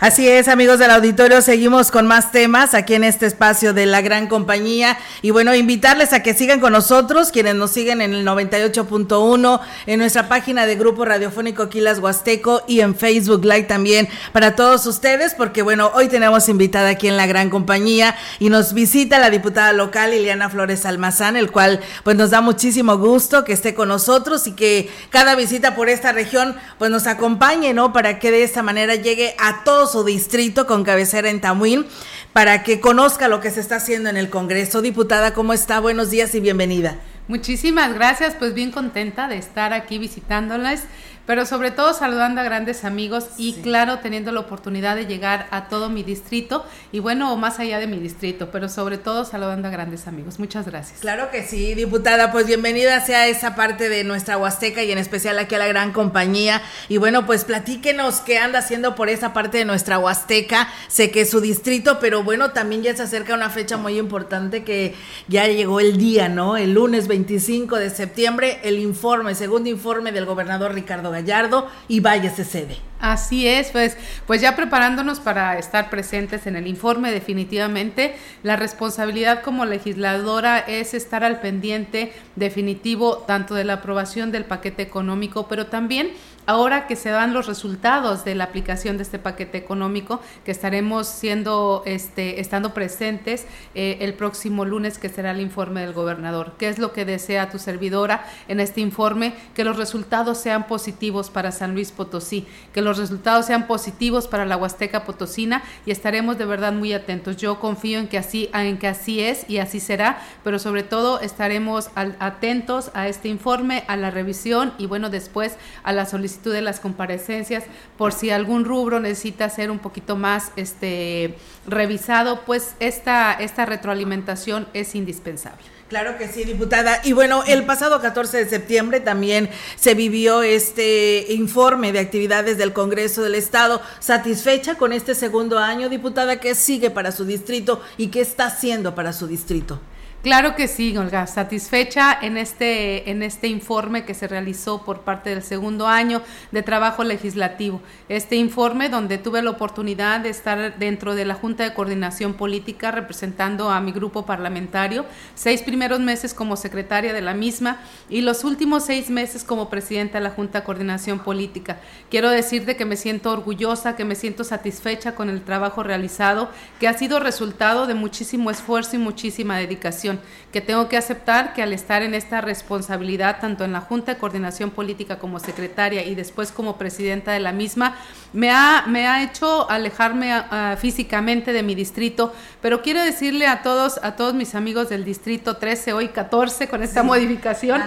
Así es, amigos del auditorio, seguimos con más temas aquí en este espacio de la gran compañía. Y bueno, invitarles a que sigan con nosotros, quienes nos siguen en el 98.1, en nuestra página de Grupo Radiofónico Quilas Huasteco y en Facebook Live también para todos ustedes, porque bueno, hoy tenemos invitada aquí en la gran compañía y nos visita la diputada local Liliana Flores Almazán, el cual pues nos da muchísimo gusto que esté con nosotros y que cada visita por esta región pues nos acompañe, ¿no? Para que de esta manera llegue a todos distrito con cabecera en Tamuín para que conozca lo que se está haciendo en el Congreso. Diputada, ¿cómo está? Buenos días y bienvenida. Muchísimas gracias, pues bien contenta de estar aquí visitándoles pero sobre todo saludando a grandes amigos y claro, teniendo la oportunidad de llegar a todo mi distrito y bueno, más allá de mi distrito, pero sobre todo saludando a grandes amigos. Muchas gracias. Claro que sí, diputada, pues bienvenida sea esa parte de nuestra Huasteca y en especial aquí a la gran compañía. Y bueno, pues platíquenos qué anda haciendo por esa parte de nuestra Huasteca. Sé que es su distrito, pero bueno, también ya se acerca una fecha muy importante que ya llegó el día, ¿no? El lunes 25 de septiembre, el informe, segundo informe del gobernador Ricardo Gallardo y vaya se cede. Así es, pues, pues ya preparándonos para estar presentes en el informe, definitivamente la responsabilidad como legisladora es estar al pendiente definitivo tanto de la aprobación del paquete económico, pero también ahora que se dan los resultados de la aplicación de este paquete económico, que estaremos siendo, este, estando presentes eh, el próximo lunes, que será el informe del gobernador. ¿Qué es lo que desea tu servidora en este informe? Que los resultados sean positivos para San Luis Potosí, que los resultados sean positivos para la Huasteca Potosina y estaremos de verdad muy atentos. Yo confío en que así, en que así es y así será, pero sobre todo estaremos atentos a este informe, a la revisión y bueno, después a la solicitud de las comparecencias por si algún rubro necesita ser un poquito más este revisado, pues esta, esta retroalimentación es indispensable. Claro que sí, diputada. Y bueno, el pasado 14 de septiembre también se vivió este informe de actividades del Congreso del Estado. ¿Satisfecha con este segundo año, diputada? ¿Qué sigue para su distrito y qué está haciendo para su distrito? Claro que sí, Olga, satisfecha en este, en este informe que se realizó por parte del segundo año de trabajo legislativo. Este informe donde tuve la oportunidad de estar dentro de la Junta de Coordinación Política representando a mi grupo parlamentario, seis primeros meses como secretaria de la misma y los últimos seis meses como presidenta de la Junta de Coordinación Política. Quiero decirte que me siento orgullosa, que me siento satisfecha con el trabajo realizado, que ha sido resultado de muchísimo esfuerzo y muchísima dedicación que tengo que aceptar que al estar en esta responsabilidad, tanto en la Junta de Coordinación Política como secretaria y después como presidenta de la misma, me ha, me ha hecho alejarme físicamente de mi distrito, pero quiero decirle a todos, a todos mis amigos del distrito 13, hoy 14, con esta modificación,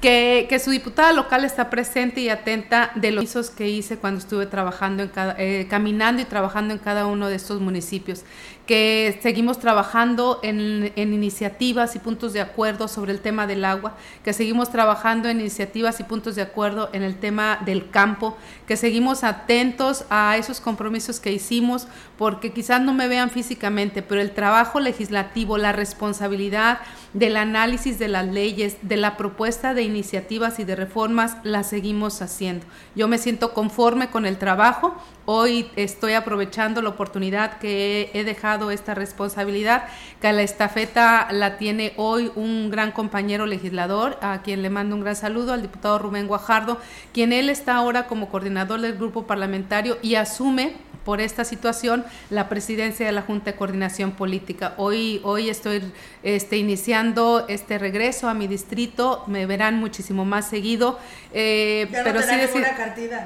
que, que, su diputada local está presente y atenta de los hizo que hice cuando estuve trabajando en cada, eh, caminando y trabajando en cada uno de estos municipios que seguimos trabajando en, iniciativas y puntos de acuerdo sobre el tema del agua, que seguimos trabajando en iniciativas y puntos de acuerdo en el tema del campo, que seguimos atentos a esos compromisos que hicimos, porque quizás no me vean físicamente, pero el trabajo legislativo, la responsabilidad del análisis de las leyes, de la propuesta de iniciativas y de reformas, la seguimos haciendo. Yo me siento conforme con el trabajo, hoy estoy aprovechando la oportunidad que he dejado esta responsabilidad, que la estafeta la tiene hoy un gran compañero legislador, a quien le mando un gran saludo, al diputado Rubén Guajardo, quien él está ahora como coordinador del grupo parlamentario y asume por esta situación la presidencia de la Junta de Coordinación Política. Hoy, hoy estoy este, iniciando este regreso a mi distrito, me verán muchísimo más seguido. Eh, pero sí decir,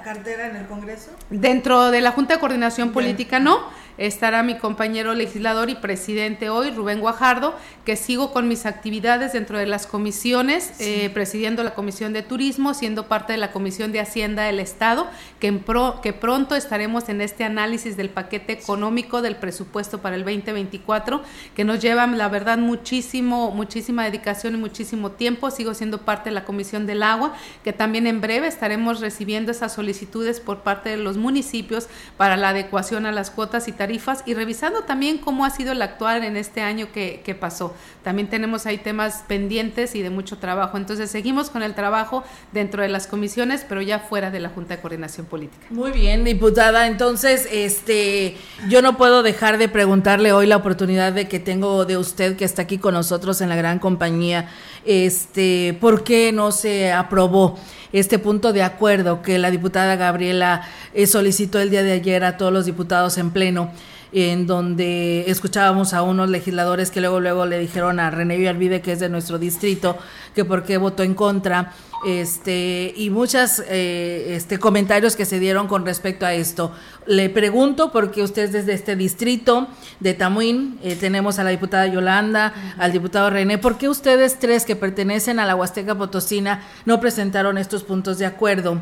cartera en el Congreso? Dentro de la Junta de Coordinación Política no estará mi compañero legislador y presidente hoy, Rubén Guajardo, que sigo con mis actividades dentro de las comisiones, eh, presidiendo la Comisión de Turismo, siendo parte de la Comisión de Hacienda del Estado, que, en pro, que pronto estaremos en este análisis del paquete económico del presupuesto para el 2024, que nos lleva, la verdad, muchísimo, muchísima dedicación y muchísimo tiempo. Sigo siendo parte de la Comisión del Agua, que también en breve estaremos recibiendo esas solicitudes por parte de los municipios para la adecuación a las cuotas y tarifas y revisando también cómo ha sido el actual en este año que, que pasó. También tenemos ahí temas pendientes y de mucho trabajo. Entonces, seguimos con el trabajo dentro de las comisiones, pero ya fuera de la Junta de Coordinación Política. Muy bien, diputada. Entonces, este, yo no puedo dejar de preguntarle hoy la oportunidad de que tengo de usted que está aquí con nosotros en la gran compañía, este, ¿por qué no se aprobó? este punto de acuerdo que la diputada Gabriela eh, solicitó el día de ayer a todos los diputados en pleno en donde escuchábamos a unos legisladores que luego luego le dijeron a René Villarvide, que es de nuestro distrito, que por qué votó en contra, este, y muchos eh, este, comentarios que se dieron con respecto a esto. Le pregunto, porque usted es desde este distrito de Tamuín, eh, tenemos a la diputada Yolanda, al diputado René, ¿por qué ustedes tres que pertenecen a la Huasteca Potosina no presentaron estos puntos de acuerdo?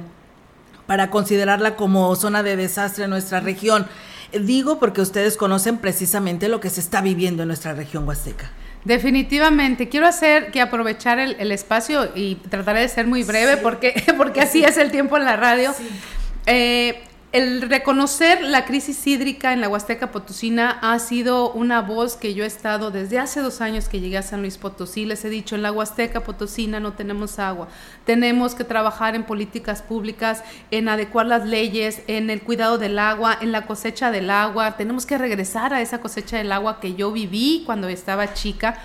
para considerarla como zona de desastre en nuestra región. Digo porque ustedes conocen precisamente lo que se está viviendo en nuestra región huasteca. Definitivamente, quiero hacer que aprovechar el, espacio y trataré de ser muy breve porque, porque así es el tiempo en la radio. Eh, el reconocer la crisis hídrica en la Huasteca Potosina ha sido una voz que yo he estado desde hace dos años que llegué a San Luis Potosí. Les he dicho, en la Huasteca Potosina no tenemos agua. Tenemos que trabajar en políticas públicas, en adecuar las leyes, en el cuidado del agua, en la cosecha del agua. Tenemos que regresar a esa cosecha del agua que yo viví cuando estaba chica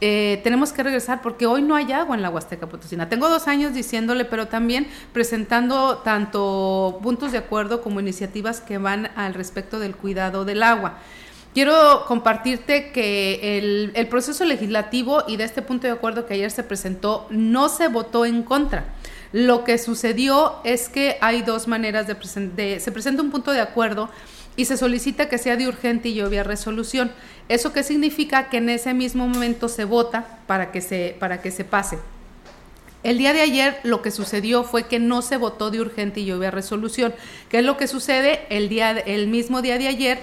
eh, tenemos que regresar porque hoy no hay agua en la Huasteca Potosina. Tengo dos años diciéndole, pero también presentando tanto puntos de acuerdo como iniciativas que van al respecto del cuidado del agua. Quiero compartirte que el, proceso legislativo y de este punto de acuerdo que ayer se presentó no se votó en contra. Lo que sucedió es que hay dos maneras de, de se presenta un punto de acuerdo y se solicita que sea de urgente y obvia resolución. ¿Eso qué significa? Que en ese mismo momento se vota para que se, para que se pase. El día de ayer lo que sucedió fue que no se votó de urgente y obvia resolución. ¿Qué es lo que sucede? El, día, el mismo día de ayer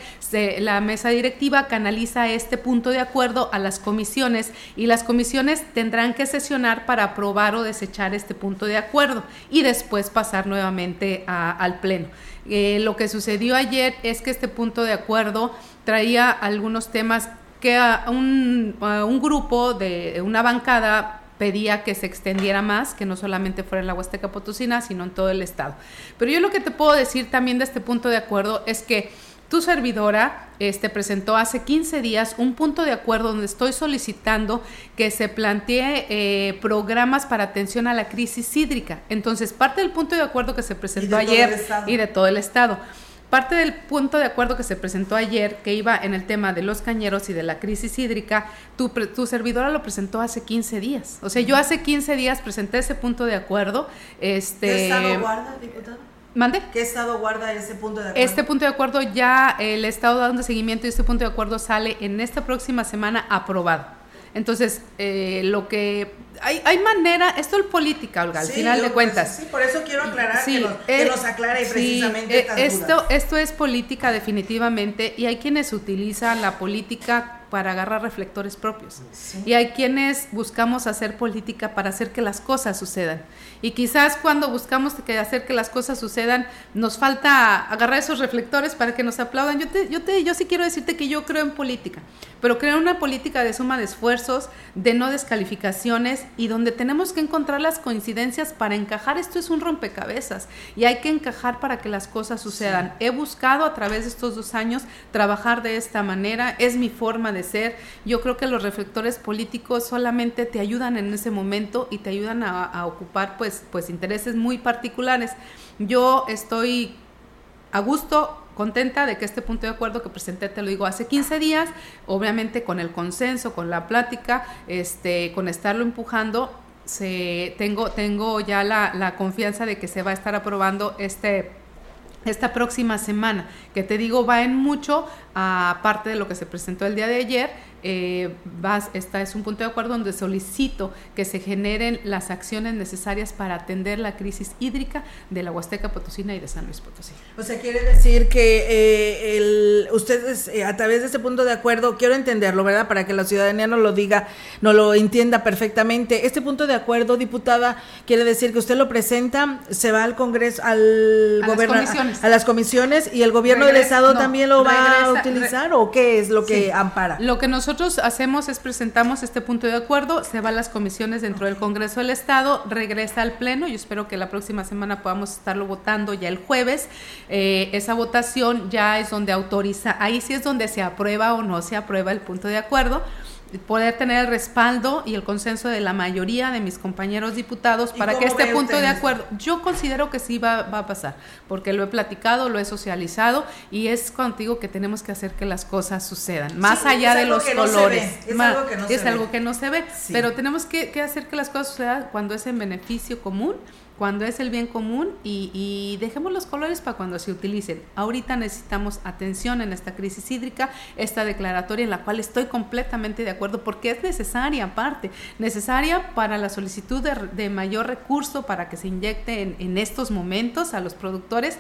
la mesa directiva canaliza este punto de acuerdo a las comisiones y las comisiones tendrán que sesionar para aprobar o desechar este punto de acuerdo y después pasar nuevamente al Pleno. Eh, lo que sucedió ayer es que este punto de acuerdo traía algunos temas que un, un grupo de una bancada pedía que se extendiera más, que no solamente fuera en la Huasteca Potosina, sino en todo el estado. Pero yo lo que te puedo decir también de este punto de acuerdo es que tu servidora este, presentó hace 15 días un punto de acuerdo donde estoy solicitando que se plantee eh, programas para atención a la crisis hídrica. Entonces, parte del punto de acuerdo que se presentó ayer y de todo el Estado. Parte del punto de acuerdo que se presentó ayer, que iba en el tema de los cañeros y de la crisis hídrica, tu, tu servidora lo presentó hace 15 días. O sea, yo hace 15 días presenté ese punto de acuerdo. Este, ¿Qué estado guarda, diputado? ¿Mande? ¿Qué estado guarda ese punto de acuerdo? Este punto de acuerdo ya el Estado dando seguimiento y este punto de acuerdo sale en esta próxima semana aprobado. Entonces, eh, lo que hay, hay manera, esto es política, Olga, al final de cuentas. sí, por eso quiero aclarar que, nos, que eh, aclare precisamente eh, esto, esto es política definitivamente y hay quienes utilizan la política para agarrar reflectores propios. Y hay quienes buscamos hacer política para hacer que las cosas sucedan. Y quizás cuando buscamos que hacer que las cosas sucedan, nos falta agarrar esos reflectores para que nos aplaudan. Yo, te, yo, te, yo sí quiero decirte que yo creo en política, pero creo en una política de suma de esfuerzos, de no descalificaciones y donde tenemos que encontrar las coincidencias para encajar. Esto es un rompecabezas y hay que encajar para que las cosas sucedan. He buscado a través de estos dos años trabajar de esta manera, es mi forma de Yo creo que los reflectores políticos solamente te ayudan en ese momento y te ayudan a, ocupar pues, pues intereses muy particulares. Yo estoy a gusto, contenta de que este punto de acuerdo que presenté, te lo digo, hace 15 días, obviamente con el consenso, con la plática, este, con estarlo empujando, se, tengo, tengo ya la, la confianza de que se va a estar aprobando este esta próxima semana, que te digo va en mucho aparte de lo que se presentó el día de ayer, eh, vas, esta es un punto de acuerdo donde solicito que se generen las acciones necesarias para atender la crisis hídrica de la Huasteca Potosina y de San Luis Potosí. O sea, quiere decir que eh, el, ustedes eh, a través de este punto de acuerdo, quiero entenderlo, ¿verdad? Para que la ciudadanía no lo diga, no lo entienda perfectamente. Este punto de acuerdo, diputada, quiere decir que usted lo presenta, se va al Congreso, al gobierno, a, las comisiones y el gobierno del Estado también lo va a utilizar o qué es lo que ampara. Lo que nosotros nosotros hacemos es presentamos este punto de acuerdo, se va a las comisiones dentro del Congreso del Estado, regresa al Pleno, yo espero que la próxima semana podamos estarlo votando ya el jueves. Eh, esa votación ya es donde autoriza, ahí sí es donde se aprueba o no se aprueba el punto de acuerdo poder tener el respaldo y el consenso de la mayoría de mis compañeros diputados para que este punto de acuerdo, yo considero que sí va, va, a pasar, porque lo he platicado, lo he socializado y es contigo que tenemos que hacer que las cosas sucedan, más allá de los colores. es algo que no, es se, algo ve. Que no se ve, pero tenemos que, que hacer que las cosas sucedan cuando es en beneficio común cuando es el bien común y, dejemos los colores para cuando se utilicen. Ahorita necesitamos atención en esta crisis hídrica, esta declaratoria en la cual estoy completamente de acuerdo porque es necesaria aparte, necesaria para la solicitud de, mayor recurso para que se inyecte en, en estos momentos a los productores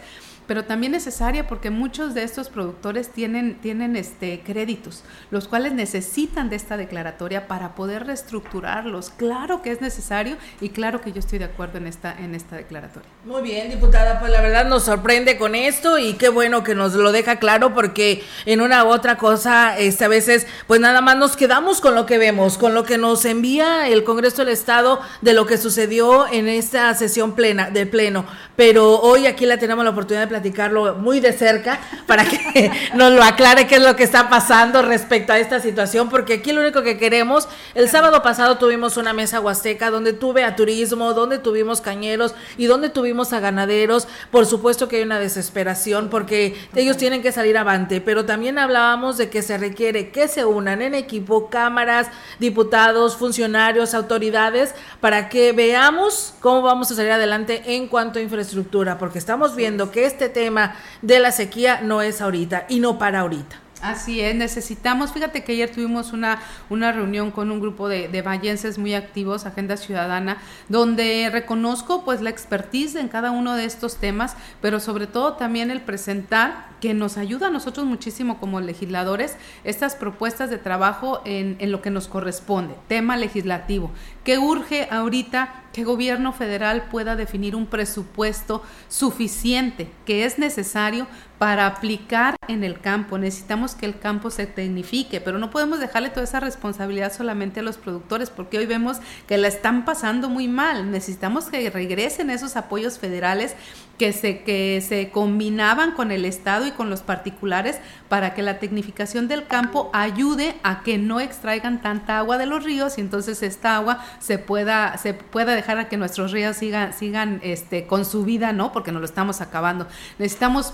pero también necesaria porque muchos de estos productores tienen, tienen este, créditos, los cuales necesitan de esta declaratoria para poder reestructurarlos. Claro que es necesario y claro que yo estoy de acuerdo en esta, en esta declaratoria. Muy bien, diputada, pues la verdad nos sorprende con esto y qué bueno que nos lo deja claro porque en una u otra cosa, este, a veces, pues nada más nos quedamos con lo que vemos, con lo que nos envía el Congreso del Estado de lo que sucedió en esta sesión plena, de pleno. Pero hoy aquí la tenemos la oportunidad de platicarlo muy de cerca para que nos lo aclare qué es lo que está pasando respecto a esta situación, porque aquí lo único que queremos, el sábado pasado tuvimos una mesa huasteca donde tuve a turismo, donde tuvimos cañeros y donde tuvimos a ganaderos, por supuesto que hay una desesperación porque ellos tienen que salir avante, pero también hablábamos de que se requiere que se unan en equipo cámaras, diputados, funcionarios, autoridades, para que veamos cómo vamos a salir adelante en cuanto a infraestructura, porque estamos viendo que este tema de la sequía no es ahorita y no para ahorita. Así es, necesitamos, fíjate que ayer tuvimos una, una reunión con un grupo de, de vallenses muy activos, Agenda Ciudadana, donde reconozco pues la expertise en cada uno de estos temas, pero sobre todo también el presentar que nos ayuda a nosotros muchísimo como legisladores estas propuestas de trabajo en, en lo que nos corresponde, tema legislativo, que urge ahorita que gobierno federal pueda definir un presupuesto suficiente que es necesario para aplicar en el campo. Necesitamos que el campo se tecnifique, pero no podemos dejarle toda esa responsabilidad solamente a los productores, porque hoy vemos que la están pasando muy mal. Necesitamos que regresen esos apoyos federales que se, que se combinaban con el Estado y con los particulares para que la tecnificación del campo ayude a que no extraigan tanta agua de los ríos y entonces esta agua se pueda, se pueda dejar a que nuestros ríos sigan, sigan este, con su vida, ¿no? Porque nos lo estamos acabando. Necesitamos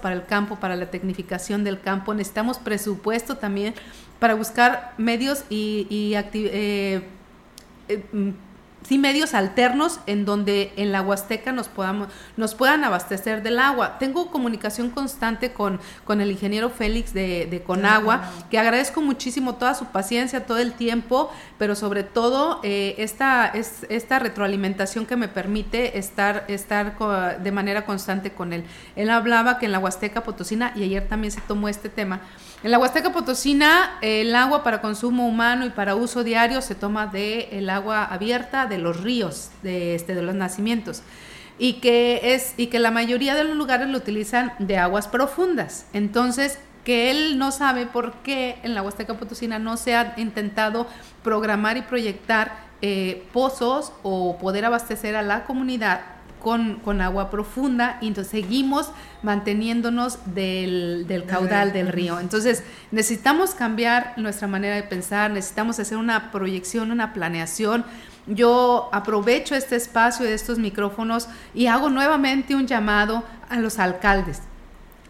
para el campo, para la tecnificación del campo, necesitamos presupuesto también para buscar medios y, y eh, eh, sí medios alternos en donde en la Huasteca nos podamos nos puedan abastecer del agua. Tengo comunicación constante con, con el ingeniero Félix de, de Conagua, que agradezco muchísimo toda su paciencia, todo el tiempo, pero sobre todo eh, esta, es, esta retroalimentación que me permite estar, estar de manera constante con él. Él hablaba que en la Huasteca Potosina, y ayer también se tomó este tema, en la Huasteca Potosina, el agua para consumo humano y para uso diario se toma de el agua abierta de los ríos, de, este, de los nacimientos. Y que, es, y que la mayoría de los lugares lo utilizan de aguas profundas. Entonces, que él no sabe por qué en la Huasteca Potosina no se ha intentado programar y proyectar eh, pozos o poder abastecer a la comunidad con, agua profunda y entonces seguimos manteniéndonos del, del caudal del río. Entonces necesitamos cambiar nuestra manera de pensar, necesitamos hacer una proyección, una planeación. Yo aprovecho este espacio de estos micrófonos y hago nuevamente un llamado a los alcaldes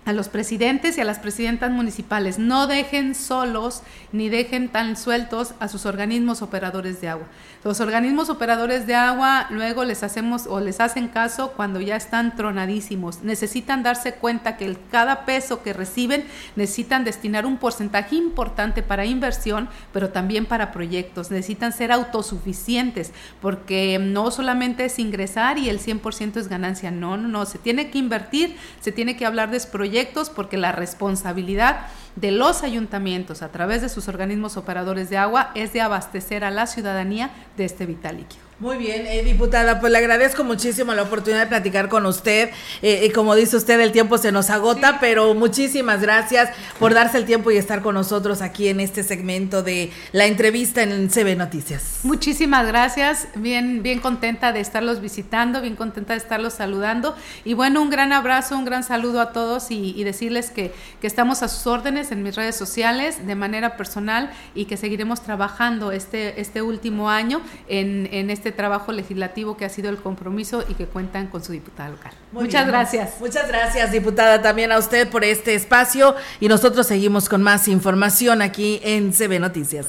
a los presidentes y a las presidentas municipales. No dejen solos ni dejen tan sueltos a sus organismos operadores de agua. Los organismos operadores de agua luego les hacemos o les hacen caso cuando ya están tronadísimos. Necesitan darse cuenta que cada peso que reciben necesitan destinar un porcentaje importante para inversión, pero también para proyectos. Necesitan ser autosuficientes porque no solamente es ingresar y el 100% es ganancia. No, no, no. Se tiene que invertir, se tiene que hablar de proyectos porque la responsabilidad de los ayuntamientos a través de sus organismos operadores de agua es de abastecer a la ciudadanía de este vital líquido. Muy bien, eh, diputada, pues le agradezco muchísimo la oportunidad de platicar con usted. Eh, y como dice usted, el tiempo se nos agota, pero muchísimas gracias por darse el tiempo y estar con nosotros aquí en este segmento de la entrevista en CB Noticias. Muchísimas gracias, bien, bien contenta de estarlos visitando, bien contenta de estarlos saludando. Y bueno, un gran abrazo, un gran saludo a todos y, decirles que, que estamos a sus órdenes en mis redes sociales de manera personal y que seguiremos trabajando este, este último año en, en este trabajo legislativo que ha sido el compromiso y que cuentan con su diputada local. muchas gracias. Muchas gracias, diputada, también a usted por este espacio y nosotros seguimos con más información aquí en CB Noticias.